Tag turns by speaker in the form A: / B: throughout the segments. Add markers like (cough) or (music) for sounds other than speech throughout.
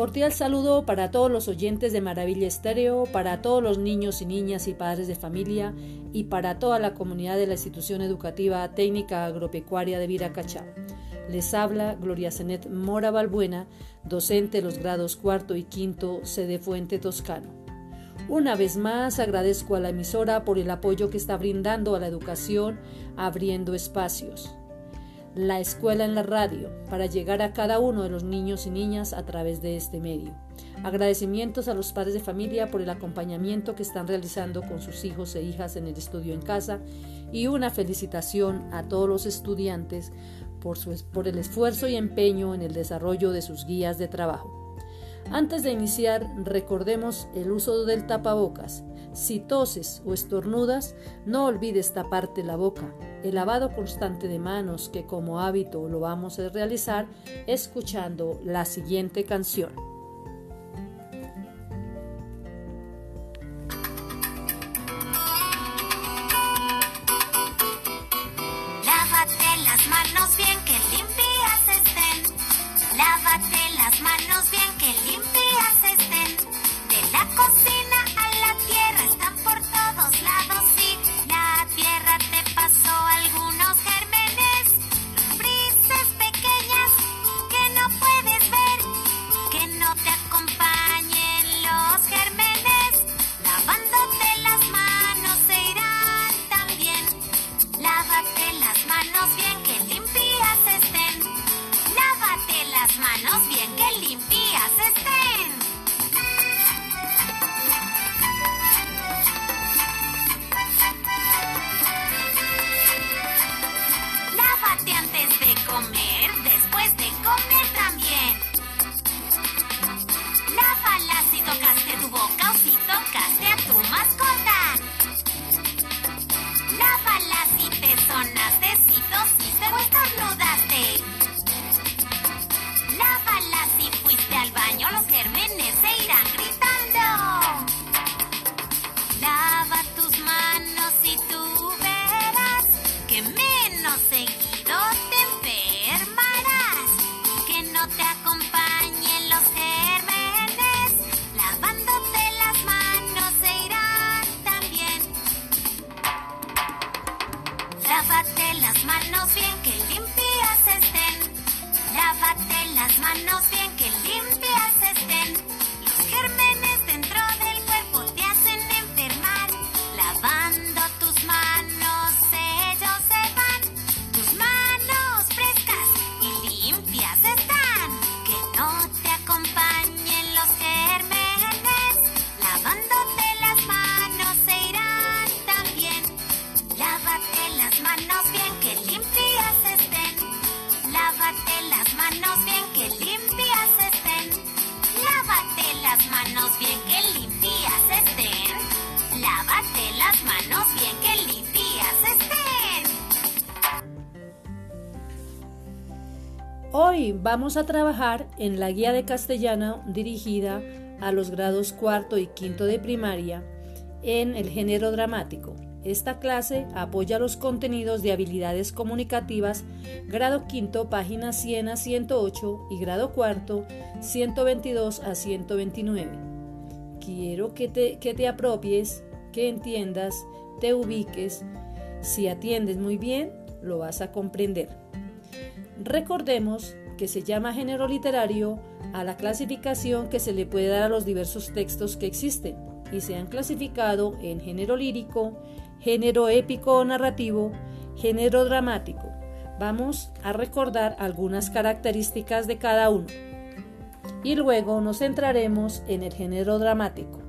A: Cordial saludo para todos los oyentes de Maravilla Estéreo, para todos los niños y niñas y padres de familia y para toda la comunidad de la institución educativa técnica agropecuaria de Viracachá. Les habla Gloria Zenet Mora Balbuena, docente de los grados cuarto y quinto, sede Fuente Toscano. Una vez más agradezco a la emisora por el apoyo que está brindando a la educación, abriendo espacios la escuela en la radio para llegar a cada uno de los niños y niñas a través de este medio. Agradecimientos a los padres de familia por el acompañamiento que están realizando con sus hijos e hijas en el estudio en casa y una felicitación a todos los estudiantes por, por el esfuerzo y empeño en el desarrollo de sus guías de trabajo. Antes de iniciar, recordemos el uso del tapabocas. Si toses o estornudas, no olvides taparte la boca. El lavado constante de manos, que como hábito lo vamos a realizar escuchando la siguiente canción.
B: Bien que limpias estén. Lávate las manos bien que limpias estén. Lávate antes de comer, después de comer también. Lávala si tocaste tu boca o si tocaste Lávate las manos bien que limpias estén.
A: Hoy vamos a trabajar en la guía de castellano dirigida a los grados cuarto y quinto de primaria en el género dramático. Esta clase apoya los contenidos de habilidades comunicativas grado quinto página 100 a 108 y grado cuarto 122 a 129. Quiero que te, que te apropies, que entiendas, te ubiques. Si atiendes muy bien, lo vas a comprender. Recordemos que se llama género literario a la clasificación que se le puede dar a los diversos textos que existen y se han clasificado en género lírico, género épico o narrativo, género dramático. Vamos a recordar algunas características de cada uno y luego nos centraremos en el género dramático.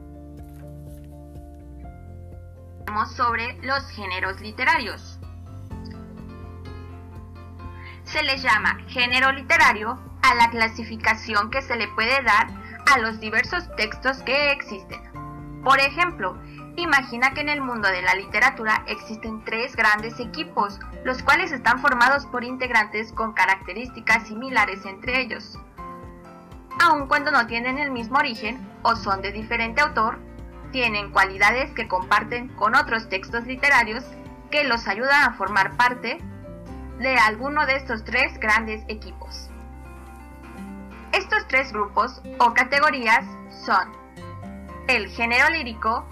C: Sobre los géneros literarios. Se le llama género literario a la clasificación que se le puede dar a los diversos textos que existen. Por ejemplo, imagina que en el mundo de la literatura existen tres grandes equipos, los cuales están formados por integrantes con características similares entre ellos. Aun cuando no tienen el mismo origen o son de diferente autor, tienen cualidades que comparten con otros textos literarios que los ayudan a formar parte de alguno de estos tres grandes equipos. Estos tres grupos o categorías son el género lírico,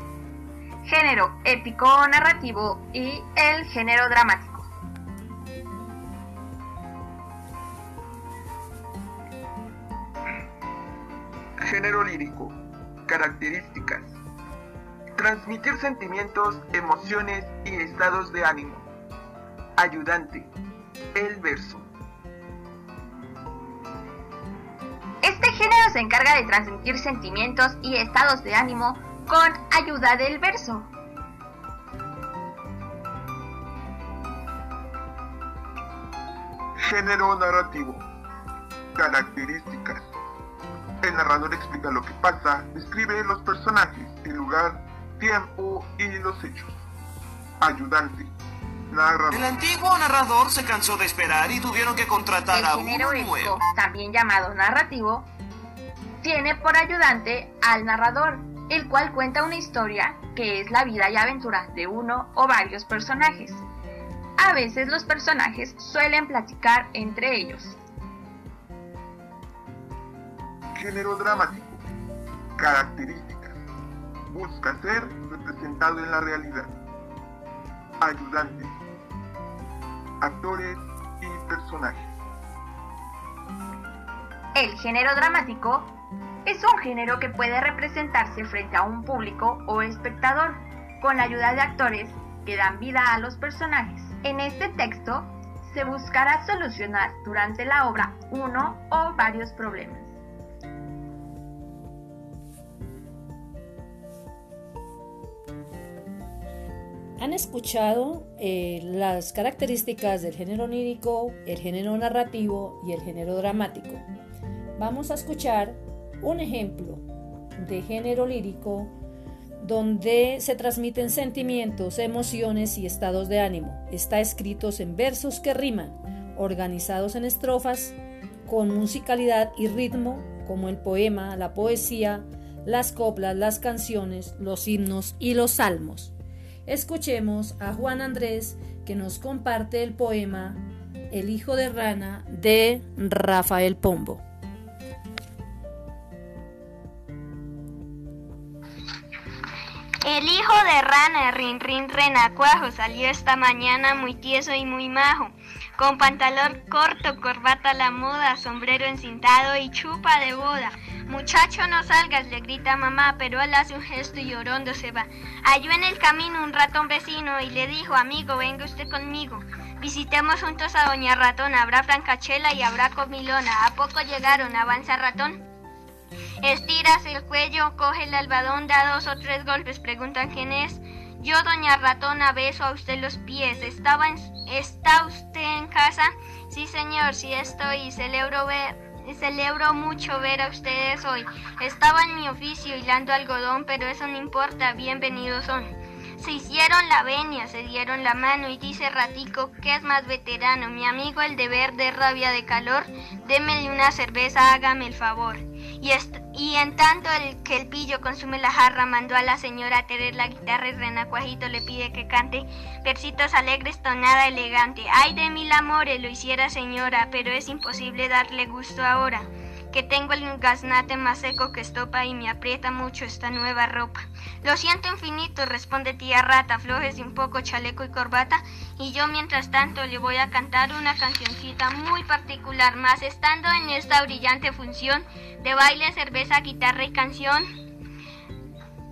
C: género épico o narrativo y el género dramático.
D: Género lírico. Características. Transmitir sentimientos, emociones y estados de ánimo. Ayudante. El verso.
C: Este género se encarga de transmitir sentimientos y estados de ánimo con ayuda del verso.
D: Género narrativo. Características. El narrador explica lo que pasa, describe los personajes, el lugar, tiempo y los hechos. Ayudante. Narrador.
E: El antiguo narrador se cansó de esperar y tuvieron que contratar
C: El
E: a
C: épico,
E: nuevo.
C: también llamado narrativo, tiene por ayudante al narrador, el cual cuenta una historia que es la vida y aventura de uno o varios personajes. A veces los personajes suelen platicar entre ellos.
D: Género dramático. Características. Busca ser representado en la realidad. Ayudante. Actores y personajes.
C: El género dramático es un género que puede representarse frente a un público o espectador con la ayuda de actores que dan vida a los personajes. En este texto se buscará solucionar durante la obra uno o varios problemas.
A: Han escuchado eh, las características del género lírico, el género narrativo y el género dramático. Vamos a escuchar un ejemplo de género lírico donde se transmiten sentimientos, emociones y estados de ánimo. Está escritos en versos que riman, organizados en estrofas, con musicalidad y ritmo, como el poema, la poesía, las coplas, las canciones, los himnos y los salmos. Escuchemos a Juan Andrés que nos comparte el poema El hijo de rana de Rafael Pombo.
F: El hijo de rana, rin rin renacuajo, salió esta mañana muy tieso y muy majo, con pantalón corto, corbata a la moda, sombrero encintado y chupa de boda. Muchacho, no salgas, le grita mamá, pero él hace un gesto y llorando se va. Halló en el camino un ratón vecino y le dijo, amigo, venga usted conmigo. Visitemos juntos a Doña Ratón, habrá francachela y habrá comilona. ¿A poco llegaron? Avanza ratón. Estiras el cuello, coge el albadón, da dos o tres golpes, preguntan quién es. Yo, doña ratona, beso a usted los pies. ¿Estaba ¿Está usted en casa? Sí, señor, sí estoy y celebro ver. Celebro mucho ver a ustedes hoy. Estaba en mi oficio hilando algodón, pero eso no importa, bienvenidos son. Se hicieron la venia, se dieron la mano y dice Ratico que es más veterano, mi amigo el deber de rabia de calor, démele una cerveza, hágame el favor. Y, est- y en tanto el que el pillo consume la jarra, mandó a la señora a tener la guitarra y Renacuajito le pide que cante versitos alegres, tonada elegante. Ay de mil amores, lo hiciera señora, pero es imposible darle gusto ahora que tengo el gaznate más seco que estopa y me aprieta mucho esta nueva ropa. Lo siento infinito, responde tía rata, aflójese un poco chaleco y corbata, y yo mientras tanto le voy a cantar una cancioncita muy particular, más estando en esta brillante función de baile, cerveza, guitarra y canción.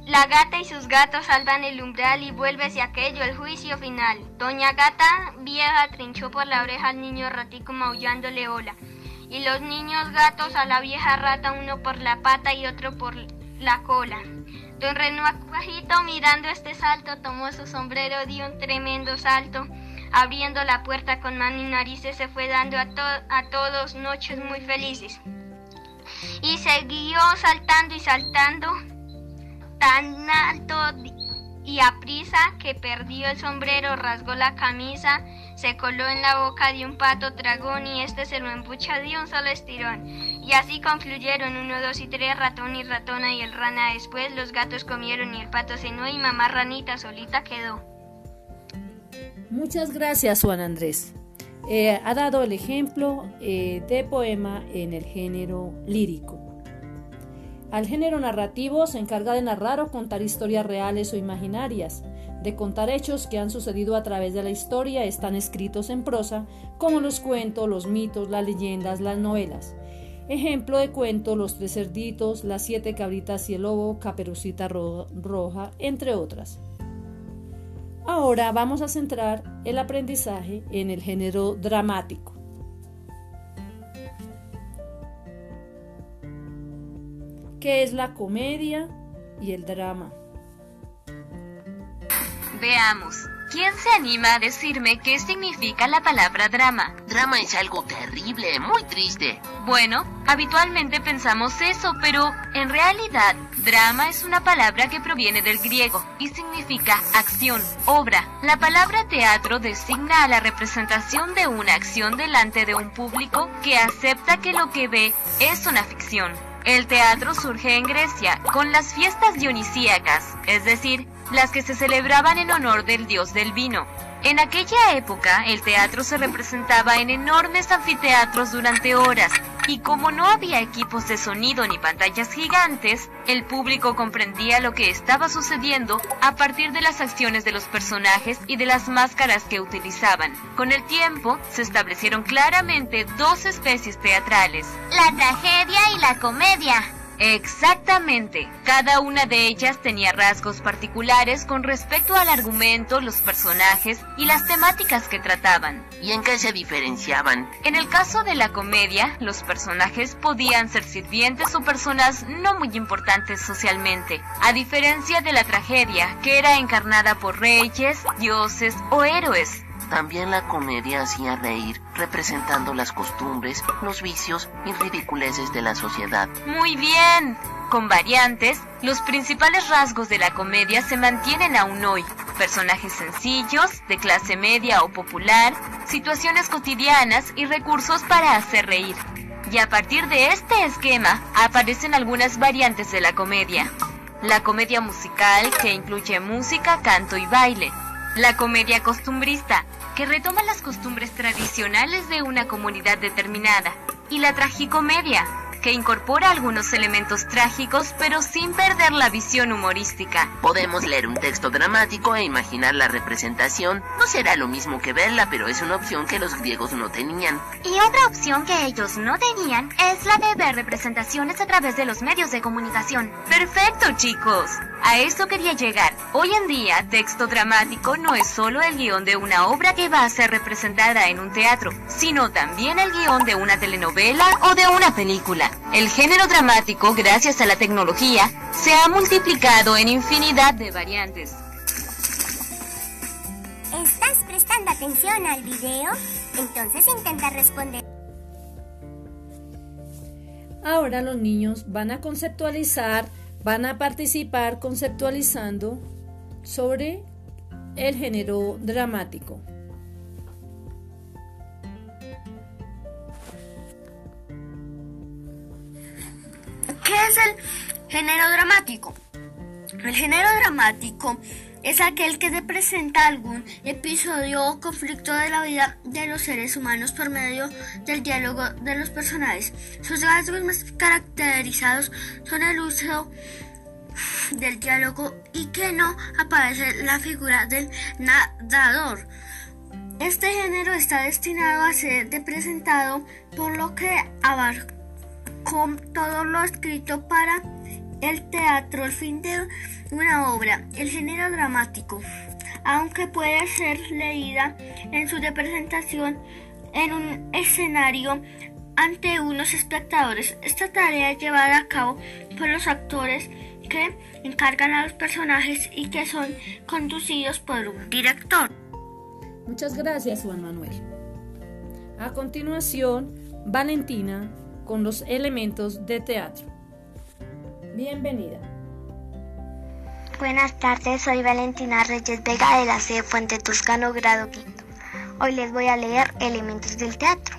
F: La gata y sus gatos salvan el umbral y vuélvese aquello el juicio final. Doña gata vieja trinchó por la oreja al niño ratico maullándole hola y los niños gatos a la vieja rata, uno por la pata y otro por la cola. Don Renuajito, mirando este salto, tomó su sombrero, dio un tremendo salto, abriendo la puerta con mano y narices, se fue dando a, to- a todos noches muy felices. Y siguió saltando y saltando tan alto y a prisa que perdió el sombrero, rasgó la camisa, se coló en la boca de un pato dragón y este se lo embucha de un solo estirón. Y así concluyeron uno, dos y tres, ratón y ratona y el rana. Después los gatos comieron y el pato cenó y mamá ranita solita quedó.
A: Muchas gracias, Juan Andrés. Eh, ha dado el ejemplo eh, de poema en el género lírico. Al género narrativo se encarga de narrar o contar historias reales o imaginarias, de contar hechos que han sucedido a través de la historia, están escritos en prosa, como los cuentos, los mitos, las leyendas, las novelas. Ejemplo de cuento, Los tres cerditos, Las siete cabritas y el lobo, Caperucita roja, entre otras. Ahora vamos a centrar el aprendizaje en el género dramático. ¿Qué es la comedia y el drama?
G: Veamos. ¿Quién se anima a decirme qué significa la palabra drama?
H: Drama es algo terrible, muy triste.
G: Bueno, habitualmente pensamos eso, pero en realidad drama es una palabra que proviene del griego y significa acción, obra. La palabra teatro designa a la representación de una acción delante de un público que acepta que lo que ve es una ficción. El teatro surge en Grecia con las fiestas dionisíacas, es decir, las que se celebraban en honor del dios del vino. En aquella época, el teatro se representaba en enormes anfiteatros durante horas, y como no había equipos de sonido ni pantallas gigantes, el público comprendía lo que estaba sucediendo a partir de las acciones de los personajes y de las máscaras que utilizaban. Con el tiempo, se establecieron claramente dos especies teatrales.
B: La tragedia y la comedia.
G: Exactamente. Cada una de ellas tenía rasgos particulares con respecto al argumento, los personajes y las temáticas que trataban.
H: ¿Y en qué se diferenciaban?
G: En el caso de la comedia, los personajes podían ser sirvientes o personas no muy importantes socialmente, a diferencia de la tragedia, que era encarnada por reyes, dioses o héroes.
H: También la comedia hacía reír, representando las costumbres, los vicios y ridiculeces de la sociedad.
G: Muy bien. Con variantes, los principales rasgos de la comedia se mantienen aún hoy. Personajes sencillos, de clase media o popular, situaciones cotidianas y recursos para hacer reír. Y a partir de este esquema aparecen algunas variantes de la comedia. La comedia musical, que incluye música, canto y baile. La comedia costumbrista, que retoma las costumbres tradicionales de una comunidad determinada, y la tragicomedia, que incorpora algunos elementos trágicos pero sin perder la visión humorística.
H: Podemos leer un texto dramático e imaginar la representación. No será lo mismo que verla, pero es una opción que los griegos no tenían.
B: Y otra opción que ellos no tenían es la de ver representaciones a través de los medios de comunicación.
G: Perfecto, chicos. A eso quería llegar. Hoy en día, texto dramático no es solo el guion de una obra que va a ser representada en un teatro, sino también el guion de una telenovela o de una película. El género dramático, gracias a la tecnología, se ha multiplicado en infinidad de variantes.
B: ¿Estás prestando atención al video? Entonces intenta responder.
A: Ahora los niños van a conceptualizar, van a participar conceptualizando sobre el género dramático.
I: Es el género dramático? El género dramático es aquel que representa algún episodio o conflicto de la vida de los seres humanos por medio del diálogo de los personajes. Sus rasgos más caracterizados son el uso del diálogo y que no aparece la figura del narrador. Este género está destinado a ser representado por lo que abarca con todo lo escrito para el teatro, el fin de una obra, el género dramático, aunque puede ser leída en su representación en un escenario ante unos espectadores. Esta tarea es llevada a cabo por los actores que encargan a los personajes y que son conducidos por un director.
A: Muchas gracias, Juan Manuel. A continuación, Valentina con los elementos de teatro. Bienvenida.
J: Buenas tardes, soy Valentina Reyes Vega de la sede Fuente Toscano, grado quinto. Hoy les voy a leer Elementos del Teatro.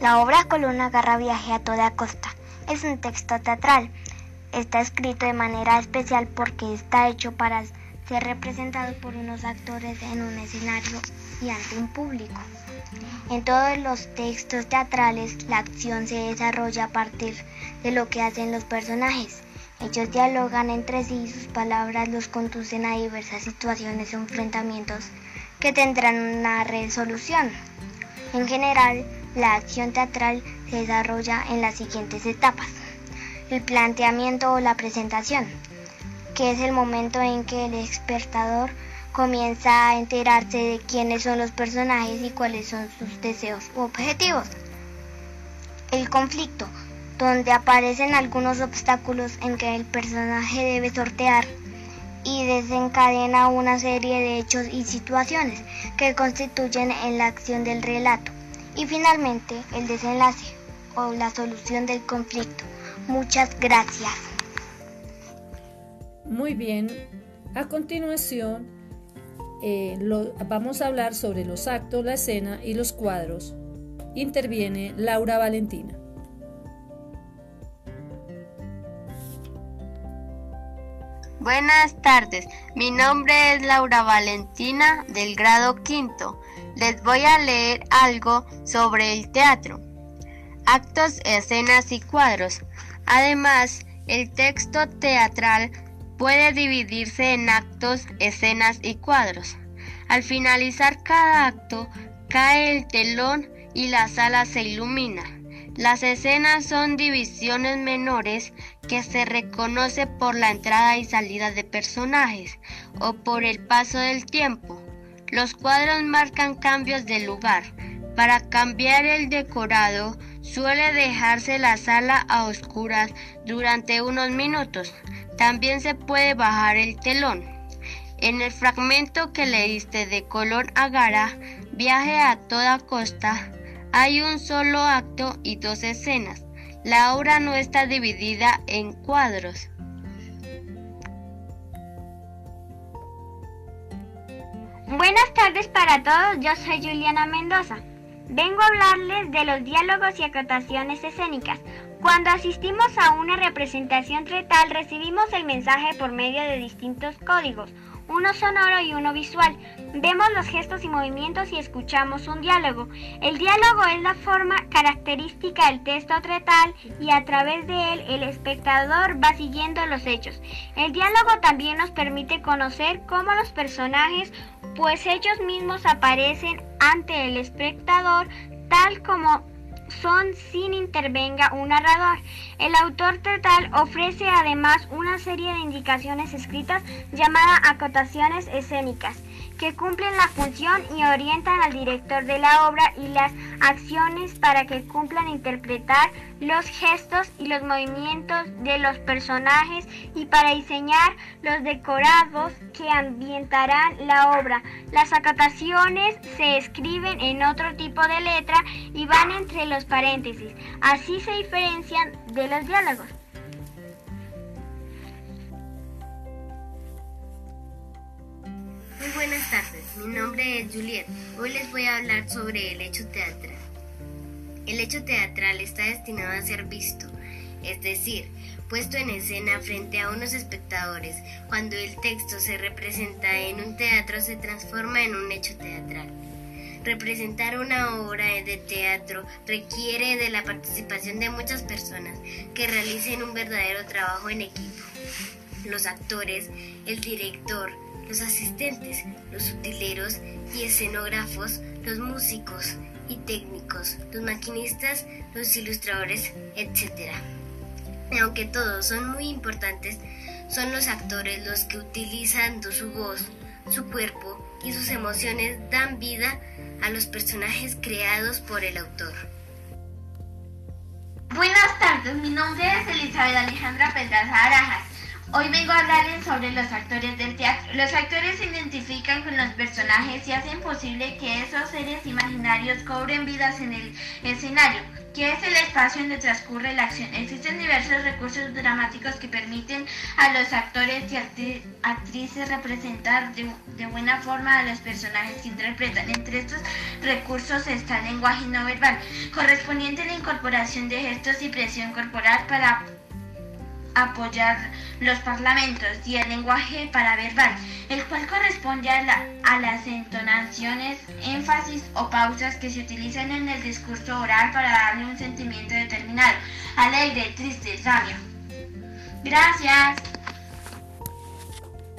J: La obra Coluna Garra Viaje a toda costa es un texto teatral. Está escrito de manera especial porque está hecho para ser representado por unos actores en un escenario y ante un público. En todos los textos teatrales, la acción se desarrolla a partir de lo que hacen los personajes. Ellos dialogan entre sí y sus palabras los conducen a diversas situaciones o enfrentamientos que tendrán una resolución. En general, la acción teatral se desarrolla en las siguientes etapas. El planteamiento o la presentación, que es el momento en que el espectador comienza a enterarse de quiénes son los personajes y cuáles son sus deseos u objetivos. El conflicto, donde aparecen algunos obstáculos en que el personaje debe sortear y desencadena una serie de hechos y situaciones que constituyen en la acción del relato. Y finalmente el desenlace o la solución del conflicto. Muchas gracias.
A: Muy bien. A continuación, eh, vamos a hablar sobre los actos, la escena y los cuadros. Interviene Laura Valentina.
K: Buenas tardes, mi nombre es Laura Valentina del grado quinto. Les voy a leer algo sobre el teatro. Actos, escenas y cuadros. Además, el texto teatral puede dividirse en actos, escenas y cuadros. Al finalizar cada acto, cae el telón y la sala se ilumina. Las escenas son divisiones menores que se reconoce por la entrada y salida de personajes o por el paso del tiempo. Los cuadros marcan cambios de lugar. Para cambiar el decorado suele dejarse la sala a oscuras durante unos minutos. También se puede bajar el telón. En el fragmento que leíste de Colón Agara, Viaje a toda costa, hay un solo acto y dos escenas. La obra no está dividida en cuadros.
L: Buenas tardes para todos, yo soy Juliana Mendoza. Vengo a hablarles de los diálogos y acotaciones escénicas. Cuando asistimos a una representación teatral recibimos el mensaje por medio de distintos códigos uno sonoro y uno visual. Vemos los gestos y movimientos y escuchamos un diálogo. El diálogo es la forma característica del texto teatral y a través de él el espectador va siguiendo los hechos. El diálogo también nos permite conocer cómo los personajes, pues ellos mismos aparecen ante el espectador tal como son sin intervenga un narrador. El autor total ofrece además una serie de indicaciones escritas llamadas acotaciones escénicas que cumplen la función y orientan al director de la obra y las acciones para que cumplan interpretar los gestos y los movimientos de los personajes y para diseñar los decorados que ambientarán la obra. Las acotaciones se escriben en otro tipo de letra y van entre los paréntesis. Así se diferencian de los diálogos.
M: Muy buenas tardes, mi nombre es Juliet. Hoy les voy a hablar sobre el hecho teatral. El hecho teatral está destinado a ser visto, es decir, puesto en escena frente a unos espectadores. Cuando el texto se representa en un teatro se transforma en un hecho teatral. Representar una obra de teatro requiere de la participación de muchas personas que realicen un verdadero trabajo en equipo. Los actores, el director, los asistentes, los utileros y escenógrafos, los músicos y técnicos, los maquinistas, los ilustradores, etc. aunque todos son muy importantes, son los actores los que utilizando su voz, su cuerpo y sus emociones dan vida a los personajes creados por el autor.
N: Buenas tardes, mi nombre es Elizabeth Alejandra Pedraza Arajas. Hoy vengo a hablarles sobre los actores del teatro. Los actores se identifican con los personajes y hacen posible que esos seres imaginarios cobren vidas en el escenario, que es el espacio donde transcurre la acción. Existen diversos recursos dramáticos que permiten a los actores y actrices representar de, de buena forma a los personajes que interpretan. Entre estos recursos está el lenguaje no verbal, correspondiente a la incorporación de gestos y presión corporal para apoyar los parlamentos y el lenguaje paraverbal, el cual corresponde a, las entonaciones, énfasis o pausas que se utilizan en el discurso oral para darle un sentimiento determinado, alegre, triste, sabio. Gracias.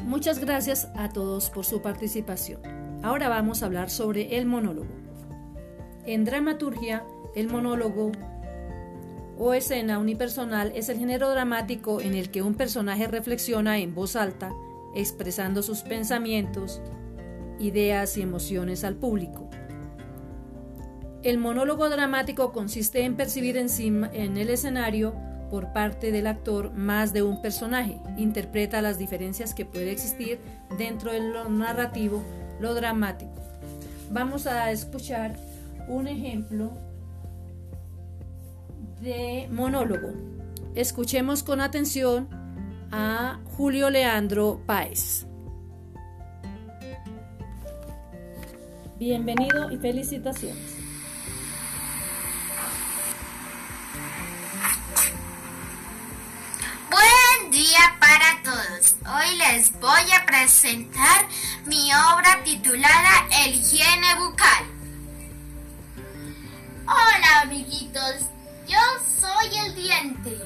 A: Muchas gracias a todos por su participación. Ahora vamos a hablar sobre el monólogo. En dramaturgia, el monólogo o escena unipersonal es el género dramático en el que un personaje reflexiona en voz alta, expresando sus pensamientos, ideas y emociones al público. El monólogo dramático consiste en percibir encima, en el escenario por parte del actor más de un personaje, interpreta las diferencias que puede existir dentro de lo narrativo, lo dramático. Vamos a escuchar un ejemplo de monólogo. Escuchemos con atención a Julio Leandro Páez. Bienvenido y felicitaciones.
O: Buen día para todos. Hoy les voy a presentar mi obra titulada El higiene bucal. Hola amiguitos, yo soy el diente,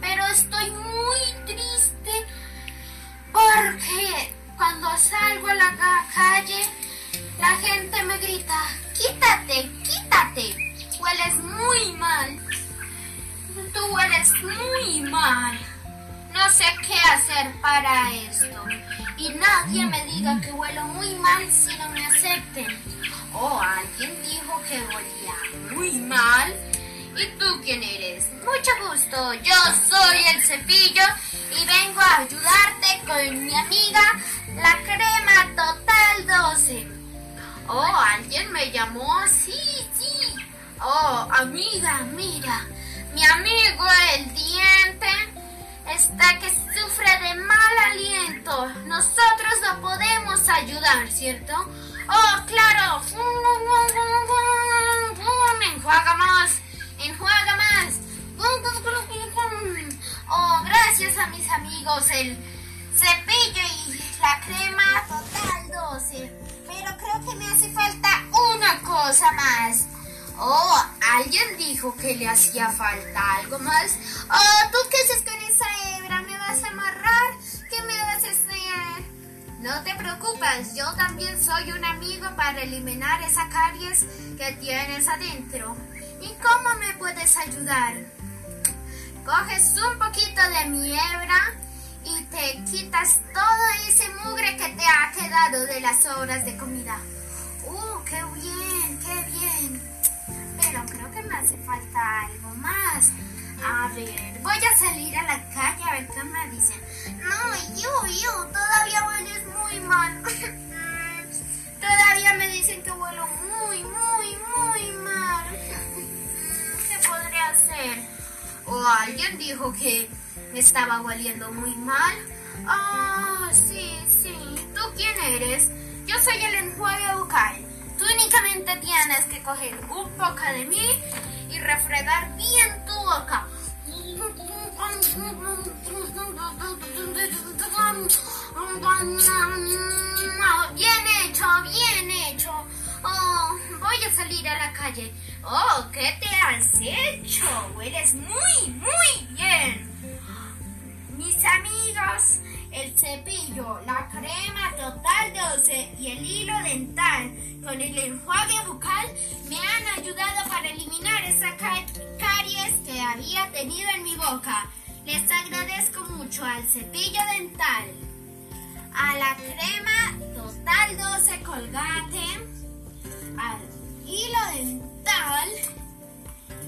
O: pero estoy muy triste porque cuando salgo a la calle la gente me grita, quítate, quítate, hueles muy mal, tú hueles muy mal. No sé qué hacer para esto. Y nadie me diga que huelo muy mal si no me acepten. Oh, alguien dijo que olía muy mal. ¿Y tú quién eres? Mucho gusto, yo soy el cepillo y vengo a ayudarte con mi amiga, la crema Total 12. Oh, alguien me llamó, sí, sí. Oh, amiga, mira, mi amigo el diente está que sufre de mal aliento. Nosotros lo podemos ayudar, ¿cierto? Oh, claro. Enjuaga más. Enjuaga más. Oh, gracias a mis amigos el cepillo y la crema total 12. Pero creo que me hace falta una cosa más. Oh, alguien dijo que le hacía falta algo más. Oh, ¿tú qué haces con esa hebra? ¿Me vas a amarrar? ¿Qué me vas a hacer? No te preocupes, yo también soy un amigo para eliminar esa caries que tienes adentro. ¿Y cómo me puedes ayudar? Coges un poquito de mi hebra y te quitas todo ese mugre que te ha quedado de las obras de comida. ¡Uh, qué bien, qué bien! pero creo que me hace falta algo más. A ver, voy a salir a la calle a ver qué me dicen. No, yo, yo, todavía hueles muy mal. (laughs) todavía me dicen que huelo muy, muy, muy mal. ¿Qué podría hacer? O alguien dijo que me estaba hueliendo muy mal. Ah, sí, sí. ¿Tú quién eres? Yo soy el enjuague bucal. Tú únicamente tienes que coger un poco de mí y refregar bien tu boca. Bien hecho, bien hecho. Oh, voy a salir a la calle. Oh, ¿qué te has hecho? Hueles muy, muy bien. Mis amigos, el cepillo, la crema total 12 y el hilo dental con el enjuague bucal me han ayudado para eliminar esa caries que había tenido en mi boca. Les agradezco mucho al cepillo dental, a la crema total 12 colgate, al hilo dental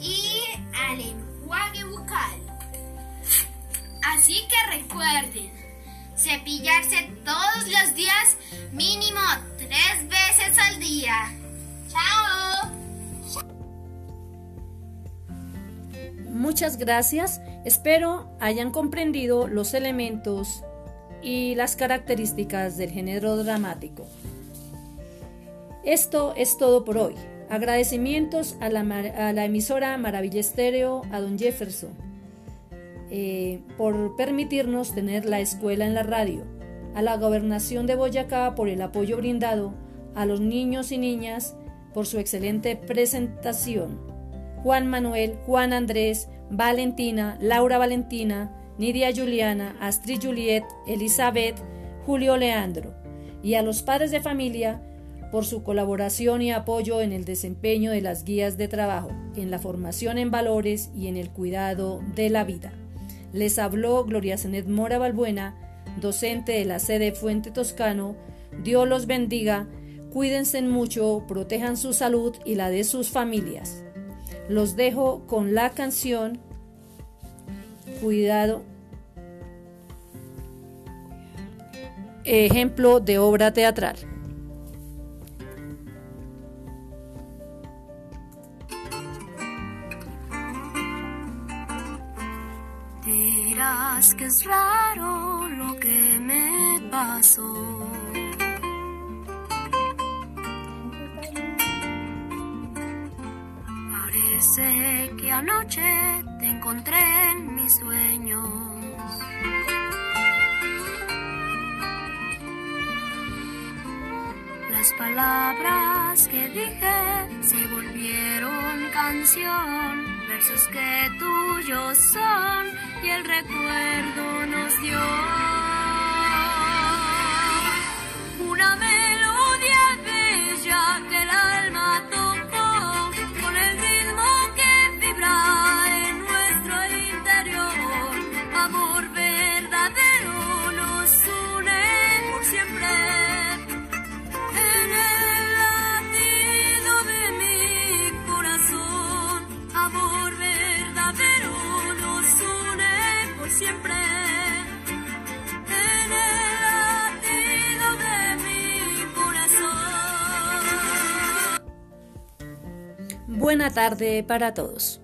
O: y al enjuague bucal. Así que recuerden, cepillarse todos los días, mínimo tres veces al día. ¡Chao!
A: Muchas gracias. Espero hayan comprendido los elementos y las características del género dramático. Esto es todo por hoy. Agradecimientos a la, emisora Maravilla Estéreo, a don Jefferson eh, por permitirnos tener la escuela en la radio, a la gobernación de Boyacá por el apoyo brindado, a los niños y niñas por su excelente presentación, Juan Manuel, Juan Andrés, Valentina, Laura Valentina, Nidia Juliana, Astrid Juliet, Elizabeth, Julio Leandro, y a los padres de familia por su colaboración y apoyo en el desempeño de las guías de trabajo, en la formación en valores y en el cuidado de la vida. Les habló Gloria Zenet Mora Balbuena, docente de la sede Fuente Toscano. Dios los bendiga, cuídense mucho, protejan su salud y la de sus familias. Los dejo con la canción Cuidado. Ejemplo de obra teatral.
P: Es raro lo que me pasó. Parece que anoche te encontré en mis sueños. Las palabras que dije se volvieron canción. Versos que tuyos son y el recuerdo nos dio. Una melodía
A: Buena tarde para todos.